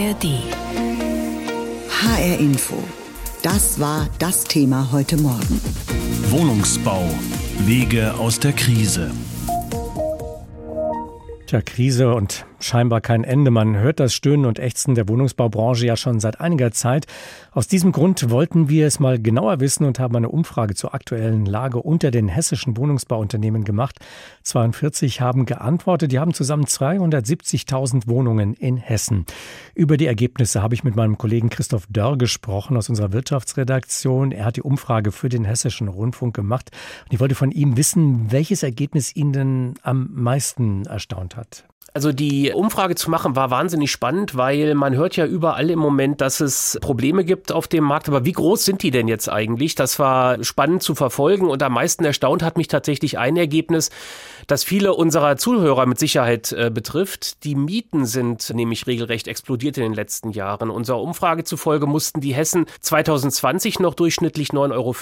ARD. HR Info. Das war das Thema heute Morgen. Wohnungsbau. Wege aus der Krise. Tja, Krise und scheinbar kein Ende. Man hört das Stöhnen und Ächzen der Wohnungsbaubranche ja schon seit einiger Zeit. Aus diesem Grund wollten wir es mal genauer wissen und haben eine Umfrage zur aktuellen Lage unter den hessischen Wohnungsbauunternehmen gemacht. 42 haben geantwortet. Die haben zusammen 270.000 Wohnungen in Hessen. Über die Ergebnisse habe ich mit meinem Kollegen Christoph Dörr gesprochen aus unserer Wirtschaftsredaktion. Er hat die Umfrage für den hessischen Rundfunk gemacht. Und ich wollte von ihm wissen, welches Ergebnis ihn denn am meisten erstaunt hat. Also die Umfrage zu machen war wahnsinnig spannend, weil man hört ja überall im Moment, dass es Probleme gibt auf dem Markt. Aber wie groß sind die denn jetzt eigentlich? Das war spannend zu verfolgen und am meisten erstaunt hat mich tatsächlich ein Ergebnis, das viele unserer Zuhörer mit Sicherheit äh, betrifft. Die Mieten sind nämlich regelrecht explodiert in den letzten Jahren. Unserer Umfrage zufolge mussten die Hessen 2020 noch durchschnittlich 9,50 Euro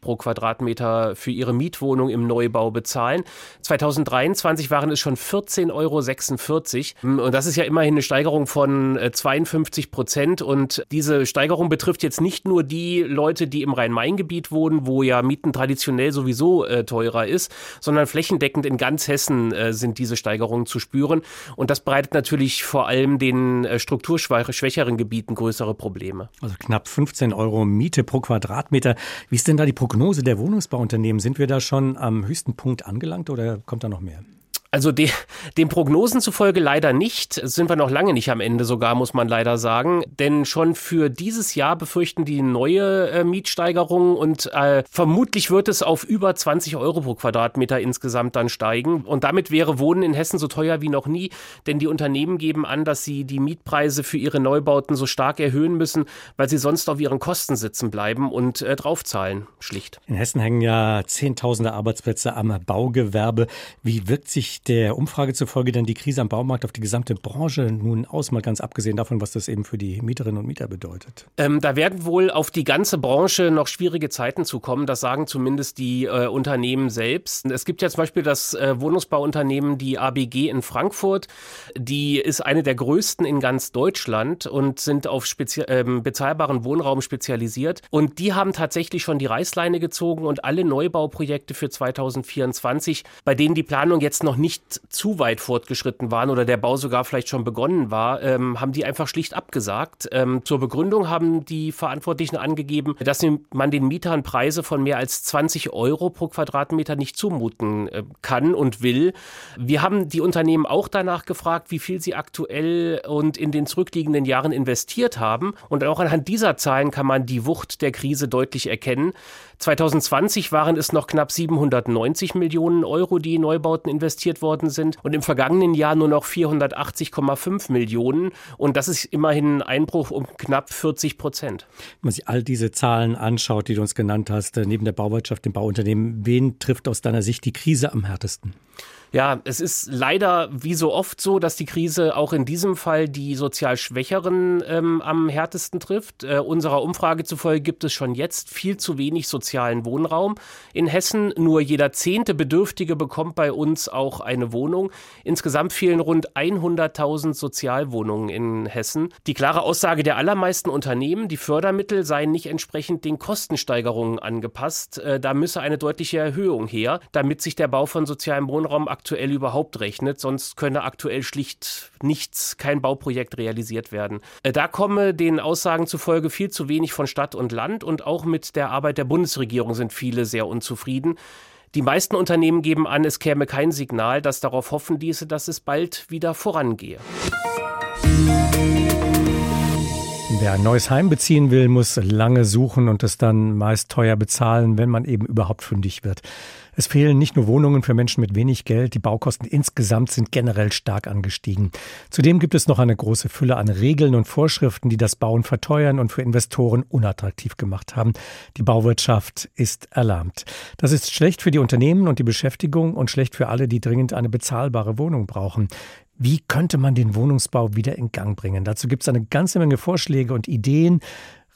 pro Quadratmeter für ihre Mietwohnung im Neubau bezahlen. 2023 waren es schon 14,06 Euro 46. Und das ist ja immerhin eine Steigerung von 52 äh, Prozent. Und diese Steigerung betrifft jetzt nicht nur die Leute, die im Rhein-Main-Gebiet wohnen, wo ja Mieten traditionell sowieso äh, teurer ist, sondern flächendeckend in ganz Hessen äh, sind diese Steigerungen zu spüren. Und das bereitet natürlich vor allem den strukturschwächeren Gebieten größere Probleme. Also knapp 15 Euro Miete pro Quadratmeter. Wie ist denn da die Prognose der Wohnungsbauunternehmen? Sind wir da schon am höchsten Punkt angelangt oder kommt da noch mehr? Also de, den Prognosen zufolge leider nicht. Sind wir noch lange nicht am Ende sogar, muss man leider sagen. Denn schon für dieses Jahr befürchten die neue äh, Mietsteigerung und äh, vermutlich wird es auf über 20 Euro pro Quadratmeter insgesamt dann steigen. Und damit wäre Wohnen in Hessen so teuer wie noch nie. Denn die Unternehmen geben an, dass sie die Mietpreise für ihre Neubauten so stark erhöhen müssen, weil sie sonst auf ihren Kosten sitzen bleiben und äh, draufzahlen. Schlicht. In Hessen hängen ja Zehntausende Arbeitsplätze am Baugewerbe. Wie wirkt sich der Umfrage zufolge dann die Krise am Baumarkt auf die gesamte Branche nun aus, mal ganz abgesehen davon, was das eben für die Mieterinnen und Mieter bedeutet? Ähm, da werden wohl auf die ganze Branche noch schwierige Zeiten zukommen. Das sagen zumindest die äh, Unternehmen selbst. Es gibt ja zum Beispiel das äh, Wohnungsbauunternehmen, die ABG in Frankfurt. Die ist eine der größten in ganz Deutschland und sind auf ähm, bezahlbaren Wohnraum spezialisiert. Und die haben tatsächlich schon die Reißleine gezogen und alle Neubauprojekte für 2024, bei denen die Planung jetzt noch nicht nicht zu weit fortgeschritten waren oder der Bau sogar vielleicht schon begonnen war, ähm, haben die einfach schlicht abgesagt. Ähm, zur Begründung haben die Verantwortlichen angegeben, dass man den Mietern Preise von mehr als 20 Euro pro Quadratmeter nicht zumuten äh, kann und will. Wir haben die Unternehmen auch danach gefragt, wie viel sie aktuell und in den zurückliegenden Jahren investiert haben. Und auch anhand dieser Zahlen kann man die Wucht der Krise deutlich erkennen. 2020 waren es noch knapp 790 Millionen Euro, die in Neubauten investiert worden sind und im vergangenen Jahr nur noch 480,5 Millionen und das ist immerhin ein Einbruch um knapp 40 Prozent. Wenn man sich all diese Zahlen anschaut, die du uns genannt hast, äh, neben der Bauwirtschaft, dem Bauunternehmen, wen trifft aus deiner Sicht die Krise am härtesten? Ja, es ist leider wie so oft so, dass die Krise auch in diesem Fall die sozial Schwächeren ähm, am härtesten trifft. Äh, unserer Umfrage zufolge gibt es schon jetzt viel zu wenig sozialen Wohnraum in Hessen. Nur jeder zehnte Bedürftige bekommt bei uns auch eine Wohnung. Insgesamt fehlen rund 100.000 Sozialwohnungen in Hessen. Die klare Aussage der allermeisten Unternehmen, die Fördermittel seien nicht entsprechend den Kostensteigerungen angepasst. Äh, da müsse eine deutliche Erhöhung her, damit sich der Bau von sozialem Wohnraum aktuell überhaupt rechnet. Sonst könne aktuell schlicht nichts, kein Bauprojekt realisiert werden. Äh, da komme den Aussagen zufolge viel zu wenig von Stadt und Land und auch mit der Arbeit der Bundesregierung sind viele sehr unzufrieden. Die meisten Unternehmen geben an, es käme kein Signal, das darauf hoffen ließe, dass es bald wieder vorangehe. Wer ein neues Heim beziehen will, muss lange suchen und es dann meist teuer bezahlen, wenn man eben überhaupt fündig wird. Es fehlen nicht nur Wohnungen für Menschen mit wenig Geld, die Baukosten insgesamt sind generell stark angestiegen. Zudem gibt es noch eine große Fülle an Regeln und Vorschriften, die das Bauen verteuern und für Investoren unattraktiv gemacht haben. Die Bauwirtschaft ist erlahmt. Das ist schlecht für die Unternehmen und die Beschäftigung und schlecht für alle, die dringend eine bezahlbare Wohnung brauchen. Wie könnte man den Wohnungsbau wieder in Gang bringen? Dazu gibt es eine ganze Menge Vorschläge und Ideen.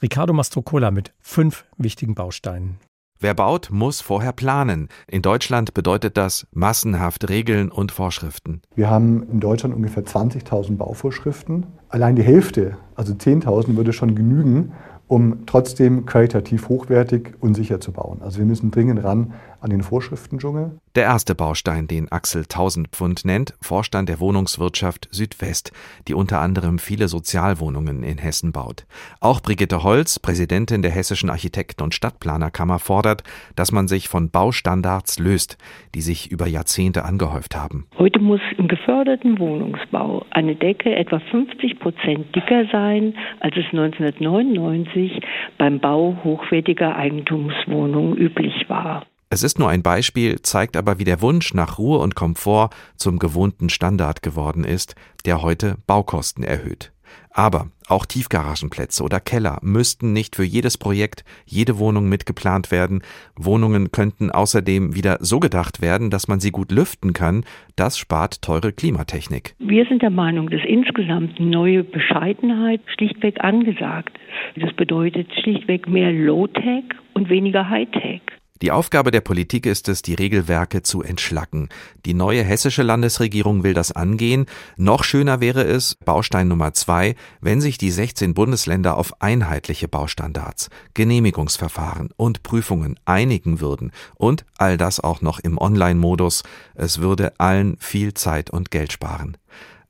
Ricardo Mastrocola mit fünf wichtigen Bausteinen. Wer baut, muss vorher planen. In Deutschland bedeutet das massenhaft Regeln und Vorschriften. Wir haben in Deutschland ungefähr 20.000 Bauvorschriften. Allein die Hälfte, also 10.000, würde schon genügen, um trotzdem qualitativ hochwertig und sicher zu bauen. Also wir müssen dringend ran an den Vorschriftendschungel. Der erste Baustein, den Axel 1000 Pfund nennt, Vorstand der Wohnungswirtschaft Südwest, die unter anderem viele Sozialwohnungen in Hessen baut. Auch Brigitte Holz, Präsidentin der Hessischen Architekten- und Stadtplanerkammer, fordert, dass man sich von Baustandards löst, die sich über Jahrzehnte angehäuft haben. Heute muss im geförderten Wohnungsbau eine Decke etwa 50 Prozent dicker sein, als es 1999 beim Bau hochwertiger Eigentumswohnungen üblich war. Es ist nur ein Beispiel, zeigt aber, wie der Wunsch nach Ruhe und Komfort zum gewohnten Standard geworden ist, der heute Baukosten erhöht. Aber auch Tiefgaragenplätze oder Keller müssten nicht für jedes Projekt, jede Wohnung mitgeplant werden. Wohnungen könnten außerdem wieder so gedacht werden, dass man sie gut lüften kann. Das spart teure Klimatechnik. Wir sind der Meinung, dass insgesamt neue Bescheidenheit schlichtweg angesagt ist. Das bedeutet schlichtweg mehr Low-Tech und weniger High-Tech. Die Aufgabe der Politik ist es, die Regelwerke zu entschlacken. Die neue hessische Landesregierung will das angehen. Noch schöner wäre es, Baustein Nummer zwei, wenn sich die 16 Bundesländer auf einheitliche Baustandards, Genehmigungsverfahren und Prüfungen einigen würden. Und all das auch noch im Online-Modus. Es würde allen viel Zeit und Geld sparen.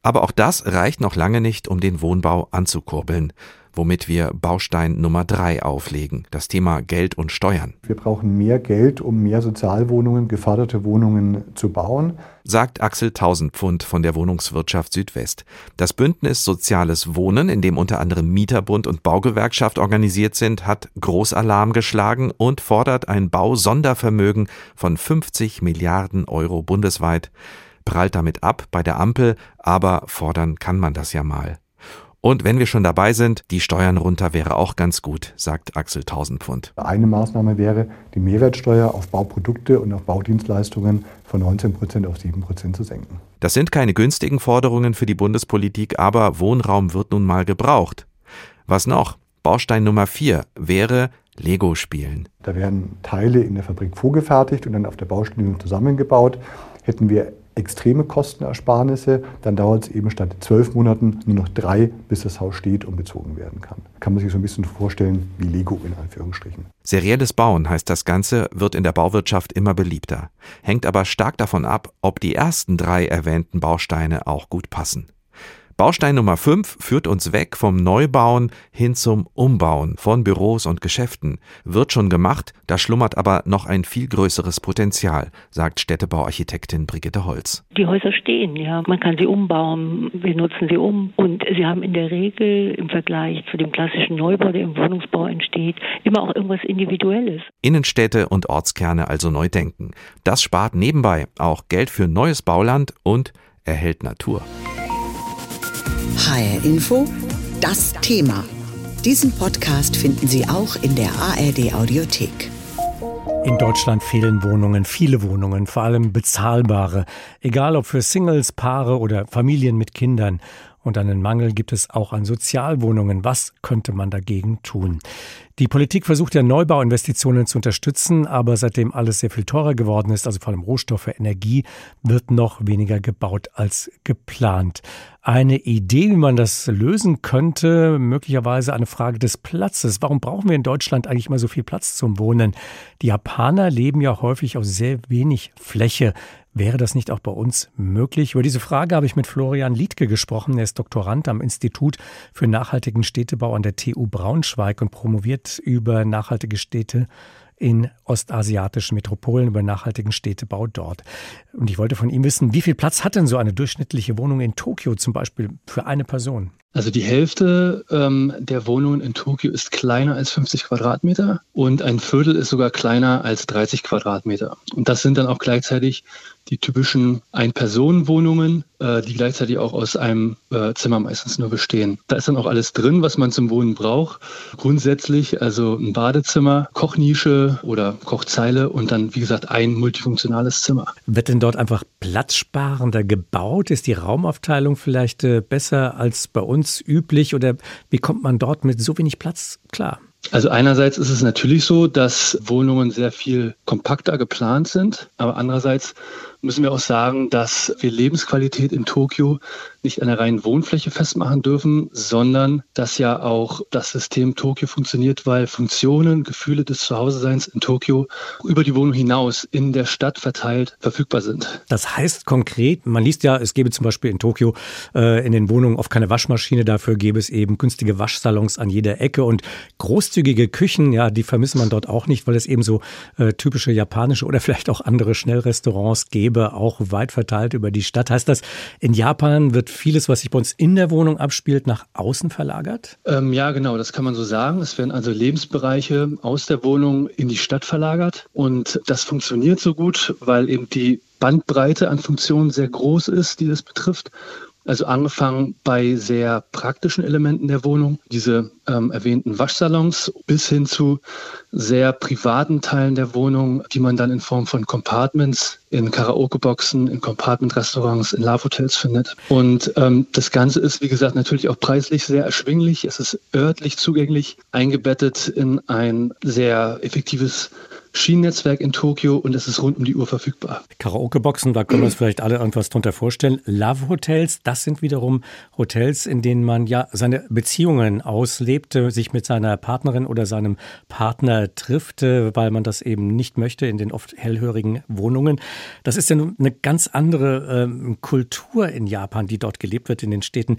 Aber auch das reicht noch lange nicht, um den Wohnbau anzukurbeln womit wir Baustein Nummer drei auflegen, das Thema Geld und Steuern. Wir brauchen mehr Geld, um mehr Sozialwohnungen, geförderte Wohnungen zu bauen. Sagt Axel Tausendpfund von der Wohnungswirtschaft Südwest. Das Bündnis Soziales Wohnen, in dem unter anderem Mieterbund und Baugewerkschaft organisiert sind, hat Großalarm geschlagen und fordert ein Bausondervermögen von 50 Milliarden Euro bundesweit prallt damit ab bei der Ampel, aber fordern kann man das ja mal. Und wenn wir schon dabei sind, die Steuern runter wäre auch ganz gut, sagt Axel Tausendpfund. Eine Maßnahme wäre, die Mehrwertsteuer auf Bauprodukte und auf Baudienstleistungen von 19 Prozent auf 7 Prozent zu senken. Das sind keine günstigen Forderungen für die Bundespolitik, aber Wohnraum wird nun mal gebraucht. Was noch? Baustein Nummer 4 wäre Lego spielen. Da werden Teile in der Fabrik vorgefertigt und dann auf der Baustelle zusammengebaut. Hätten wir extreme Kostenersparnisse, dann dauert es eben statt zwölf Monaten nur noch drei, bis das Haus steht und bezogen werden kann. Kann man sich so ein bisschen vorstellen wie Lego in Anführungsstrichen. Serielles Bauen heißt das Ganze, wird in der Bauwirtschaft immer beliebter, hängt aber stark davon ab, ob die ersten drei erwähnten Bausteine auch gut passen. Baustein Nummer 5 führt uns weg vom Neubauen hin zum Umbauen von Büros und Geschäften. Wird schon gemacht, da schlummert aber noch ein viel größeres Potenzial, sagt Städtebauarchitektin Brigitte Holz. Die Häuser stehen, ja. Man kann sie umbauen, wir nutzen sie um und sie haben in der Regel im Vergleich zu dem klassischen Neubau, der im Wohnungsbau entsteht, immer auch irgendwas Individuelles. Innenstädte und Ortskerne also neu denken. Das spart nebenbei auch Geld für neues Bauland und erhält Natur. HR Info, das Thema. Diesen Podcast finden Sie auch in der ARD Audiothek. In Deutschland fehlen Wohnungen, viele Wohnungen, vor allem bezahlbare, egal ob für Singles, Paare oder Familien mit Kindern. Und einen Mangel gibt es auch an Sozialwohnungen. Was könnte man dagegen tun? Die Politik versucht ja Neubauinvestitionen zu unterstützen, aber seitdem alles sehr viel teurer geworden ist, also vor allem Rohstoffe, Energie, wird noch weniger gebaut als geplant. Eine Idee, wie man das lösen könnte, möglicherweise eine Frage des Platzes. Warum brauchen wir in Deutschland eigentlich mal so viel Platz zum Wohnen? Die Japaner leben ja häufig auf sehr wenig Fläche. Wäre das nicht auch bei uns möglich? Über diese Frage habe ich mit Florian Liedke gesprochen. Er ist Doktorand am Institut für nachhaltigen Städtebau an der TU Braunschweig und promoviert über nachhaltige Städte in ostasiatischen Metropolen über nachhaltigen Städtebau dort. Und ich wollte von ihm wissen, wie viel Platz hat denn so eine durchschnittliche Wohnung in Tokio zum Beispiel für eine Person? Also die Hälfte ähm, der Wohnungen in Tokio ist kleiner als 50 Quadratmeter und ein Viertel ist sogar kleiner als 30 Quadratmeter. Und das sind dann auch gleichzeitig die typischen Ein-Personen-Wohnungen, äh, die gleichzeitig auch aus einem äh, Zimmer meistens nur bestehen. Da ist dann auch alles drin, was man zum Wohnen braucht. Grundsätzlich also ein Badezimmer, Kochnische oder Kochzeile und dann, wie gesagt, ein multifunktionales Zimmer. Wird denn dort einfach platzsparender gebaut? Ist die Raumaufteilung vielleicht äh, besser als bei uns üblich oder wie kommt man dort mit so wenig Platz klar? Also einerseits ist es natürlich so, dass Wohnungen sehr viel kompakter geplant sind, aber andererseits müssen wir auch sagen, dass wir Lebensqualität in Tokio nicht an der reinen Wohnfläche festmachen dürfen, sondern dass ja auch das System Tokio funktioniert, weil Funktionen, Gefühle des Zuhauseseins in Tokio über die Wohnung hinaus in der Stadt verteilt verfügbar sind. Das heißt konkret, man liest ja, es gäbe zum Beispiel in Tokio äh, in den Wohnungen oft keine Waschmaschine, dafür gäbe es eben günstige Waschsalons an jeder Ecke und großzügige Küchen, ja, die vermisst man dort auch nicht, weil es eben so äh, typische japanische oder vielleicht auch andere Schnellrestaurants gäbe, auch weit verteilt über die Stadt. Heißt das, in Japan wird vieles, was sich bei uns in der Wohnung abspielt, nach außen verlagert? Ähm, ja, genau, das kann man so sagen. Es werden also Lebensbereiche aus der Wohnung in die Stadt verlagert. Und das funktioniert so gut, weil eben die Bandbreite an Funktionen sehr groß ist, die das betrifft. Also angefangen bei sehr praktischen Elementen der Wohnung, diese ähm, erwähnten Waschsalons, bis hin zu sehr privaten Teilen der Wohnung, die man dann in Form von Compartments in Karaoke-Boxen, in Compartment-Restaurants, in Love-Hotels findet. Und ähm, das Ganze ist, wie gesagt, natürlich auch preislich sehr erschwinglich. Es ist örtlich zugänglich, eingebettet in ein sehr effektives Schienennetzwerk in Tokio und es ist rund um die Uhr verfügbar. Karaoke-Boxen, da können wir uns vielleicht alle irgendwas drunter vorstellen. Love-Hotels, das sind wiederum Hotels, in denen man ja seine Beziehungen auslebt, sich mit seiner Partnerin oder seinem Partner trifft, weil man das eben nicht möchte in den oft hellhörigen Wohnungen. Das ist ja eine ganz andere ähm, Kultur in Japan, die dort gelebt wird in den Städten.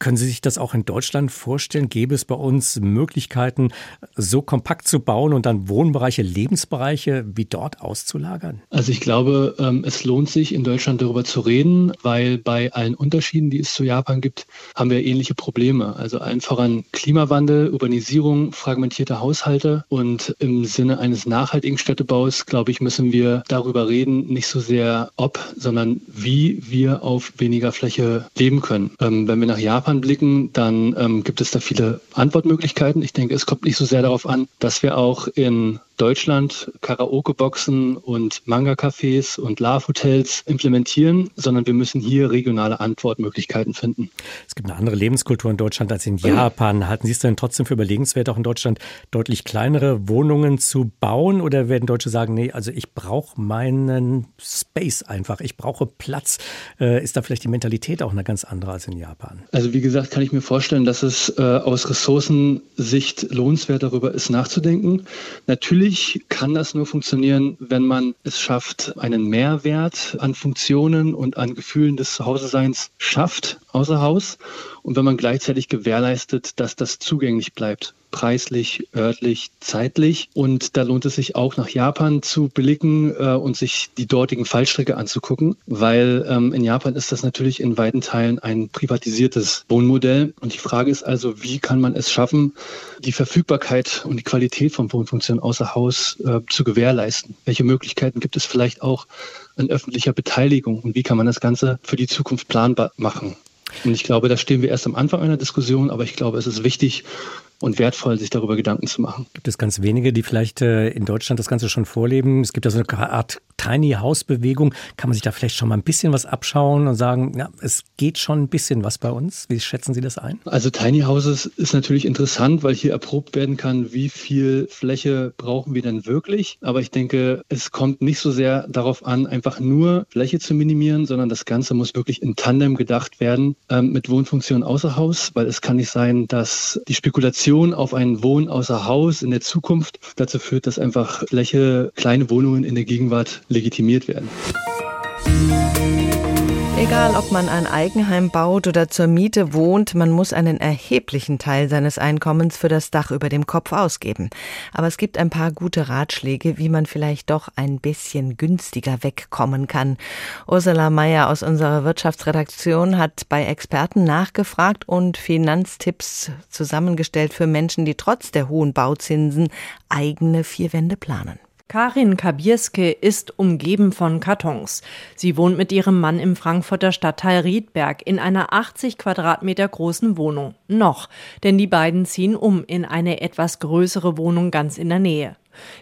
Können Sie sich das auch in Deutschland vorstellen? Gäbe es bei uns Möglichkeiten, so kompakt zu bauen und dann Wohnbereiche, Lebensbereiche wie dort auszulagern? Also ich glaube, ähm, es lohnt sich in Deutschland darüber zu reden, weil bei allen Unterschieden, die es zu Japan gibt, haben wir ähnliche Probleme. Also allen voran Klimawandel, Urbanisierung, fragmentierte Haushalte und im Sinne eines nachhaltigen Städtebaus, glaube ich, müssen wir darüber reden, nicht so sehr ob, sondern wie wir auf weniger Fläche leben können. Ähm, wenn wir nach Japan Japan blicken, dann ähm, gibt es da viele Antwortmöglichkeiten. Ich denke, es kommt nicht so sehr darauf an, dass wir auch in Deutschland Karaoke-Boxen und Manga-Cafés und Love-Hotels implementieren, sondern wir müssen hier regionale Antwortmöglichkeiten finden. Es gibt eine andere Lebenskultur in Deutschland als in Japan. Halten Sie es denn trotzdem für überlegenswert, auch in Deutschland deutlich kleinere Wohnungen zu bauen? Oder werden Deutsche sagen, nee, also ich brauche meinen Space einfach, ich brauche Platz? Äh, ist da vielleicht die Mentalität auch eine ganz andere als in Japan? Also wie gesagt, kann ich mir vorstellen, dass es äh, aus Ressourcensicht lohnenswert darüber ist, nachzudenken. Natürlich Natürlich kann das nur funktionieren, wenn man es schafft, einen Mehrwert an Funktionen und an Gefühlen des Zuhause-Seins schafft, außer Haus. Und wenn man gleichzeitig gewährleistet, dass das zugänglich bleibt preislich, örtlich, zeitlich. Und da lohnt es sich auch nach Japan zu blicken äh, und sich die dortigen Fallstrecke anzugucken, weil ähm, in Japan ist das natürlich in weiten Teilen ein privatisiertes Wohnmodell. Und die Frage ist also, wie kann man es schaffen, die Verfügbarkeit und die Qualität von Wohnfunktionen außer Haus äh, zu gewährleisten? Welche Möglichkeiten gibt es vielleicht auch an öffentlicher Beteiligung und wie kann man das Ganze für die Zukunft planbar machen? Und ich glaube, da stehen wir erst am Anfang einer Diskussion, aber ich glaube, es ist wichtig, und wertvoll, sich darüber Gedanken zu machen. Gibt es ganz wenige, die vielleicht äh, in Deutschland das Ganze schon vorleben? Es gibt ja so eine Art Tiny House Bewegung. Kann man sich da vielleicht schon mal ein bisschen was abschauen und sagen, ja, es geht schon ein bisschen was bei uns? Wie schätzen Sie das ein? Also Tiny Houses ist natürlich interessant, weil hier erprobt werden kann, wie viel Fläche brauchen wir denn wirklich. Aber ich denke, es kommt nicht so sehr darauf an, einfach nur Fläche zu minimieren, sondern das Ganze muss wirklich in Tandem gedacht werden ähm, mit Wohnfunktionen außer Haus, weil es kann nicht sein, dass die Spekulation auf ein Wohnen außer Haus in der Zukunft dazu führt, dass einfach Fläche, kleine Wohnungen in der Gegenwart legitimiert werden. Egal, ob man ein Eigenheim baut oder zur Miete wohnt, man muss einen erheblichen Teil seines Einkommens für das Dach über dem Kopf ausgeben. Aber es gibt ein paar gute Ratschläge, wie man vielleicht doch ein bisschen günstiger wegkommen kann. Ursula Mayer aus unserer Wirtschaftsredaktion hat bei Experten nachgefragt und Finanztipps zusammengestellt für Menschen, die trotz der hohen Bauzinsen eigene vier Wände planen. Karin Kabierske ist umgeben von Kartons. Sie wohnt mit ihrem Mann im Frankfurter Stadtteil Riedberg in einer 80 Quadratmeter großen Wohnung. Noch, denn die beiden ziehen um in eine etwas größere Wohnung ganz in der Nähe.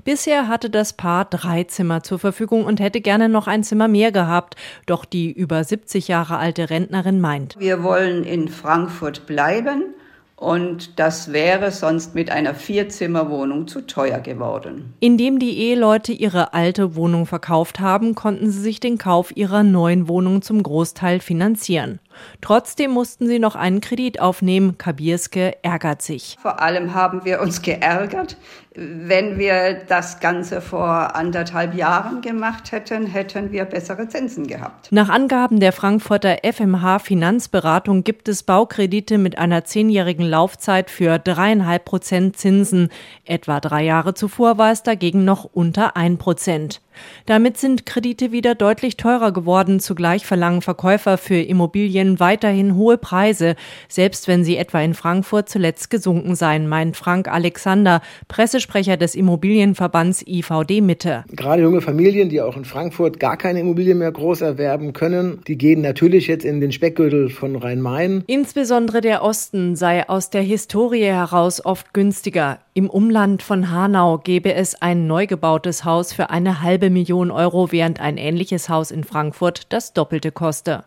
Bisher hatte das Paar drei Zimmer zur Verfügung und hätte gerne noch ein Zimmer mehr gehabt. Doch die über 70 Jahre alte Rentnerin meint, wir wollen in Frankfurt bleiben und das wäre sonst mit einer Vierzimmerwohnung zu teuer geworden. Indem die Eheleute ihre alte Wohnung verkauft haben, konnten sie sich den Kauf ihrer neuen Wohnung zum Großteil finanzieren. Trotzdem mussten sie noch einen Kredit aufnehmen. Kabierske ärgert sich. Vor allem haben wir uns geärgert. Wenn wir das Ganze vor anderthalb Jahren gemacht hätten, hätten wir bessere Zinsen gehabt. Nach Angaben der Frankfurter FMH Finanzberatung gibt es Baukredite mit einer zehnjährigen Laufzeit für dreieinhalb Prozent Zinsen. Etwa drei Jahre zuvor war es dagegen noch unter ein Prozent. Damit sind Kredite wieder deutlich teurer geworden. Zugleich verlangen Verkäufer für Immobilien weiterhin hohe Preise, selbst wenn sie etwa in Frankfurt zuletzt gesunken seien, meint Frank Alexander, Pressesprecher des Immobilienverbands IVD Mitte. Gerade junge Familien, die auch in Frankfurt gar keine Immobilien mehr groß erwerben können, die gehen natürlich jetzt in den Speckgürtel von Rhein-Main. Insbesondere der Osten sei aus der Historie heraus oft günstiger. Im Umland von Hanau gäbe es ein neu gebautes Haus für eine halbe Million Euro, während ein ähnliches Haus in Frankfurt das Doppelte koste.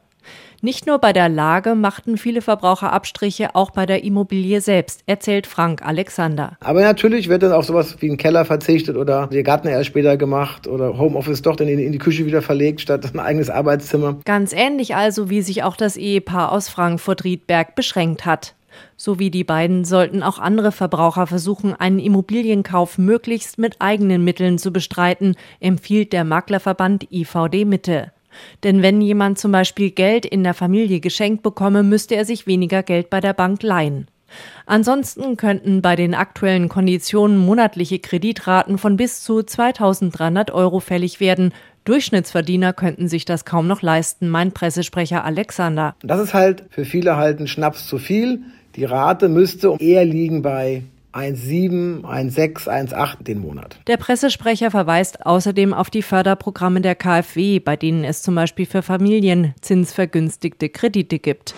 Nicht nur bei der Lage machten viele Verbraucher Abstriche, auch bei der Immobilie selbst, erzählt Frank Alexander. Aber natürlich wird dann auf sowas wie einen Keller verzichtet oder der Garten erst später gemacht oder Homeoffice doch dann in die Küche wieder verlegt statt ein eigenes Arbeitszimmer. Ganz ähnlich also, wie sich auch das Ehepaar aus Frankfurt-Riedberg beschränkt hat. So wie die beiden sollten auch andere Verbraucher versuchen, einen Immobilienkauf möglichst mit eigenen Mitteln zu bestreiten, empfiehlt der Maklerverband IVD Mitte. Denn wenn jemand zum Beispiel Geld in der Familie geschenkt bekomme, müsste er sich weniger Geld bei der Bank leihen. Ansonsten könnten bei den aktuellen Konditionen monatliche Kreditraten von bis zu 2300 Euro fällig werden. Durchschnittsverdiener könnten sich das kaum noch leisten, meint Pressesprecher Alexander. Das ist halt für viele halt ein Schnaps zu viel. Die Rate müsste eher liegen bei 1,7, 1,6, 1,8 den Monat. Der Pressesprecher verweist außerdem auf die Förderprogramme der KfW, bei denen es zum Beispiel für Familien zinsvergünstigte Kredite gibt.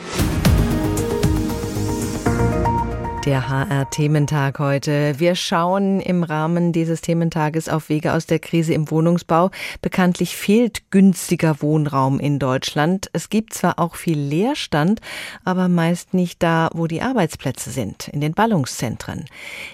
Der HR-Thementag heute. Wir schauen im Rahmen dieses Thementages auf Wege aus der Krise im Wohnungsbau. Bekanntlich fehlt günstiger Wohnraum in Deutschland. Es gibt zwar auch viel Leerstand, aber meist nicht da, wo die Arbeitsplätze sind, in den Ballungszentren.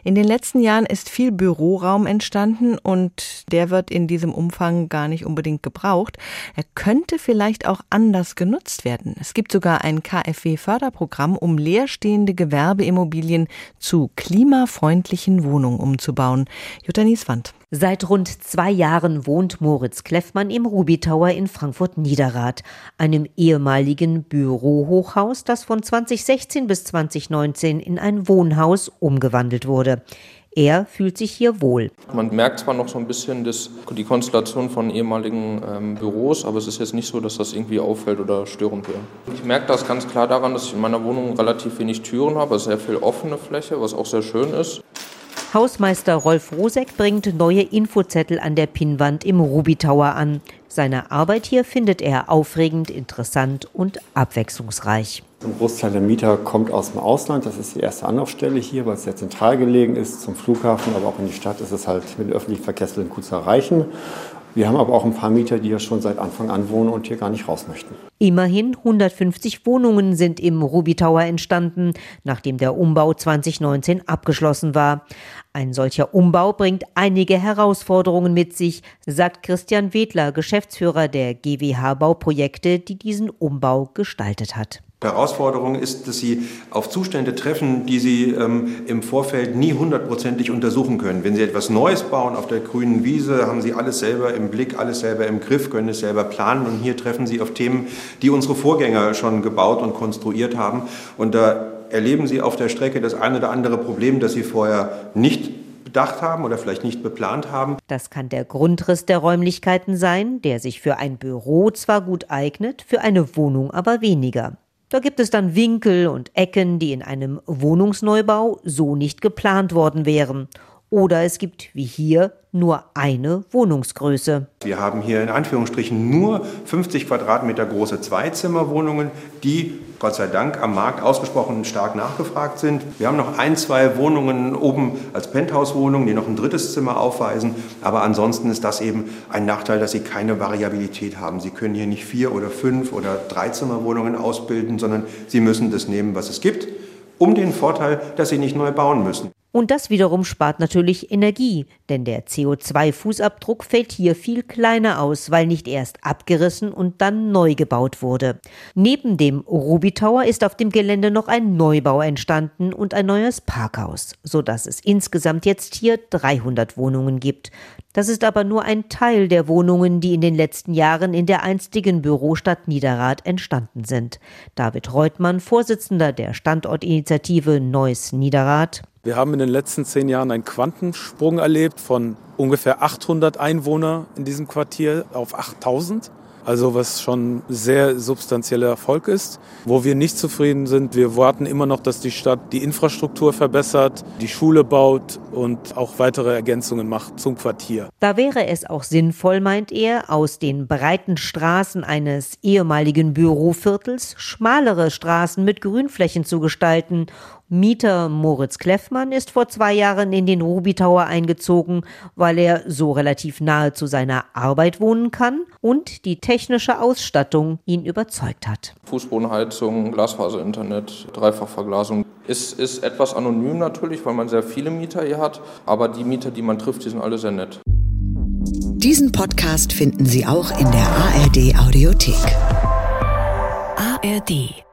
In den letzten Jahren ist viel Büroraum entstanden und der wird in diesem Umfang gar nicht unbedingt gebraucht. Er könnte vielleicht auch anders genutzt werden. Es gibt sogar ein KfW-Förderprogramm, um leerstehende Gewerbeimmobilien Immobilien zu klimafreundlichen Wohnungen umzubauen. Jutta Nieswand. Seit rund zwei Jahren wohnt Moritz Kleffmann im Ruby Tower in Frankfurt-Niederrad, einem ehemaligen Bürohochhaus, das von 2016 bis 2019 in ein Wohnhaus umgewandelt wurde. Er fühlt sich hier wohl. Man merkt zwar noch so ein bisschen das, die Konstellation von ehemaligen ähm, Büros, aber es ist jetzt nicht so, dass das irgendwie auffällt oder störend wäre. Ich merke das ganz klar daran, dass ich in meiner Wohnung relativ wenig Türen habe, sehr viel offene Fläche, was auch sehr schön ist. Hausmeister Rolf Rosek bringt neue Infozettel an der Pinnwand im Ruby Tower an. Seine Arbeit hier findet er aufregend, interessant und abwechslungsreich. Ein Großteil der Mieter kommt aus dem Ausland. Das ist die erste Anlaufstelle hier, weil es sehr zentral gelegen ist. Zum Flughafen, aber auch in die Stadt ist es halt mit den öffentlichen Verkehrsmitteln gut zu erreichen. Wir haben aber auch ein paar Mieter, die ja schon seit Anfang an wohnen und hier gar nicht raus möchten. Immerhin 150 Wohnungen sind im Ruby Tower entstanden, nachdem der Umbau 2019 abgeschlossen war. Ein solcher Umbau bringt einige Herausforderungen mit sich, sagt Christian Wedler, Geschäftsführer der GWH Bauprojekte, die diesen Umbau gestaltet hat. Herausforderung ist, dass Sie auf Zustände treffen, die Sie ähm, im Vorfeld nie hundertprozentig untersuchen können. Wenn Sie etwas Neues bauen auf der grünen Wiese, haben Sie alles selber im Blick, alles selber im Griff, können es selber planen. Und hier treffen Sie auf Themen, die unsere Vorgänger schon gebaut und konstruiert haben. Und da erleben Sie auf der Strecke das eine oder andere Problem, das Sie vorher nicht bedacht haben oder vielleicht nicht beplant haben. Das kann der Grundriss der Räumlichkeiten sein, der sich für ein Büro zwar gut eignet, für eine Wohnung aber weniger. Da gibt es dann Winkel und Ecken, die in einem Wohnungsneubau so nicht geplant worden wären. Oder es gibt, wie hier, nur eine Wohnungsgröße. Wir haben hier in Anführungsstrichen nur 50 Quadratmeter große Zweizimmerwohnungen, die Gott sei Dank am Markt ausgesprochen stark nachgefragt sind. Wir haben noch ein, zwei Wohnungen oben als Penthouse-Wohnungen, die noch ein drittes Zimmer aufweisen. Aber ansonsten ist das eben ein Nachteil, dass sie keine Variabilität haben. Sie können hier nicht vier oder fünf oder drei Zimmerwohnungen ausbilden, sondern sie müssen das nehmen, was es gibt. um den Vorteil, dass sie nicht neu bauen müssen. Und das wiederum spart natürlich Energie, denn der CO2-Fußabdruck fällt hier viel kleiner aus, weil nicht erst abgerissen und dann neu gebaut wurde. Neben dem Ruby Tower ist auf dem Gelände noch ein Neubau entstanden und ein neues Parkhaus, sodass es insgesamt jetzt hier 300 Wohnungen gibt. Das ist aber nur ein Teil der Wohnungen, die in den letzten Jahren in der einstigen Bürostadt Niederrad entstanden sind. David Reutmann, Vorsitzender der Standortinitiative Neuss Niederrad. Wir haben in den letzten zehn Jahren einen Quantensprung erlebt von ungefähr 800 Einwohner in diesem Quartier auf 8000. Also was schon sehr substanzieller Erfolg ist. Wo wir nicht zufrieden sind, wir warten immer noch, dass die Stadt die Infrastruktur verbessert, die Schule baut und auch weitere Ergänzungen macht zum Quartier. Da wäre es auch sinnvoll, meint er, aus den breiten Straßen eines ehemaligen Büroviertels schmalere Straßen mit Grünflächen zu gestalten Mieter Moritz Kleffmann ist vor zwei Jahren in den Ruby Tower eingezogen, weil er so relativ nahe zu seiner Arbeit wohnen kann und die technische Ausstattung ihn überzeugt hat. Fußbodenheizung, Glasfaserinternet, Dreifachverglasung. Es ist etwas anonym natürlich, weil man sehr viele Mieter hier hat, aber die Mieter, die man trifft, die sind alle sehr nett. Diesen Podcast finden Sie auch in der ARD Audiothek. ARD